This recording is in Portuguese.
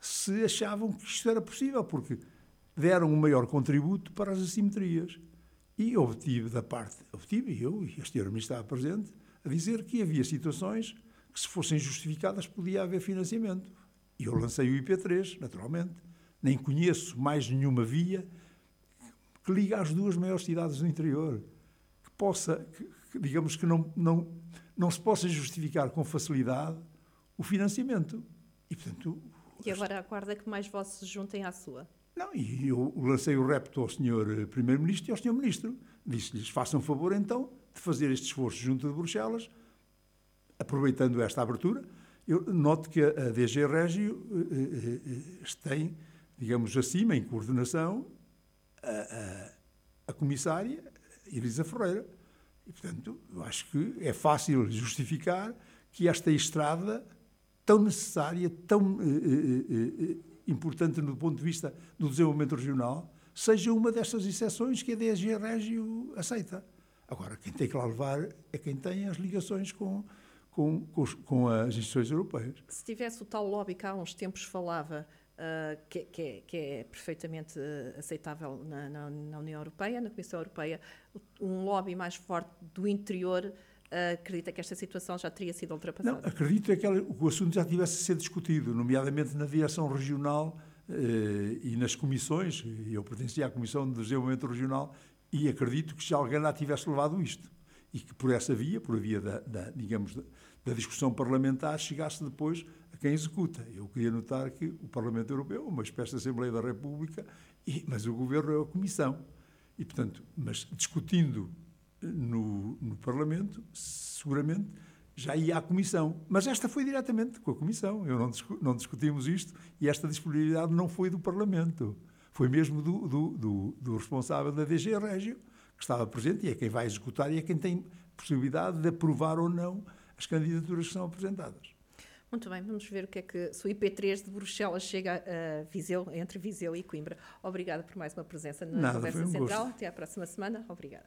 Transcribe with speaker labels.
Speaker 1: se achavam que isto era possível, porque deram um maior contributo para as assimetrias. E obtive da parte, obtive eu, e este senhor estava presente, a dizer que havia situações que, se fossem justificadas, podia haver financiamento. E eu lancei o IP3, naturalmente. Nem conheço mais nenhuma via que ligue às duas maiores cidades do interior, que possa, que, digamos que não, não, não se possa justificar com facilidade o financiamento.
Speaker 2: E, portanto... E agora aguarda que mais vossos se juntem à sua.
Speaker 1: Não, e eu lancei o repto ao Sr. Eh, Primeiro-Ministro e ao Sr. Ministro. Disse-lhes, façam favor então de fazer este esforço junto de Bruxelas, aproveitando esta abertura. Eu noto que a DG Régio eh, eh, tem, digamos, acima, em coordenação, a, a, a comissária Elisa Ferreira. E, portanto, eu acho que é fácil justificar que esta estrada tão necessária, tão importante no ponto de vista do desenvolvimento regional, seja uma dessas exceções que a DSG Régio aceita. Agora, quem tem que lá levar é quem tem as ligações com, com, com, com as instituições europeias.
Speaker 2: Se tivesse o tal lobby que há uns tempos falava, uh, que, que, é, que, é, perfeitamente aceitável na, na, na, União Europeia, na Comissão Europeia, um lobby mais forte do interior acredita que esta situação já teria sido ultrapassada?
Speaker 1: Não, acredito é que o assunto já tivesse ser discutido, nomeadamente na direção regional eh, e nas comissões. Eu pertencia à Comissão de Desenvolvimento Regional e acredito que já alguém lá tivesse levado isto. E que por essa via, por a via da, da digamos, da, discussão parlamentar, chegasse depois a quem executa. Eu queria notar que o Parlamento Europeu é uma espécie de Assembleia da República, e, mas o Governo é a Comissão. E, portanto, mas discutindo no, no Parlamento, seguramente já ia à Comissão. Mas esta foi diretamente com a Comissão. Eu não, discu não discutimos isto e esta disponibilidade não foi do Parlamento. Foi mesmo do, do, do, do, responsável da DG Régio, que estava presente e é quem vai executar e é quem tem possibilidade de aprovar ou não as candidaturas que são apresentadas.
Speaker 2: Muito bem, vamos ver o que é que se o IP3 de Bruxelas chega a Viseu, entre Viseu e Coimbra. Obrigada por mais uma presença na
Speaker 1: Nada,
Speaker 2: Conversa
Speaker 1: um
Speaker 2: Central.
Speaker 1: Gosto.
Speaker 2: Até à próxima semana. Obrigada.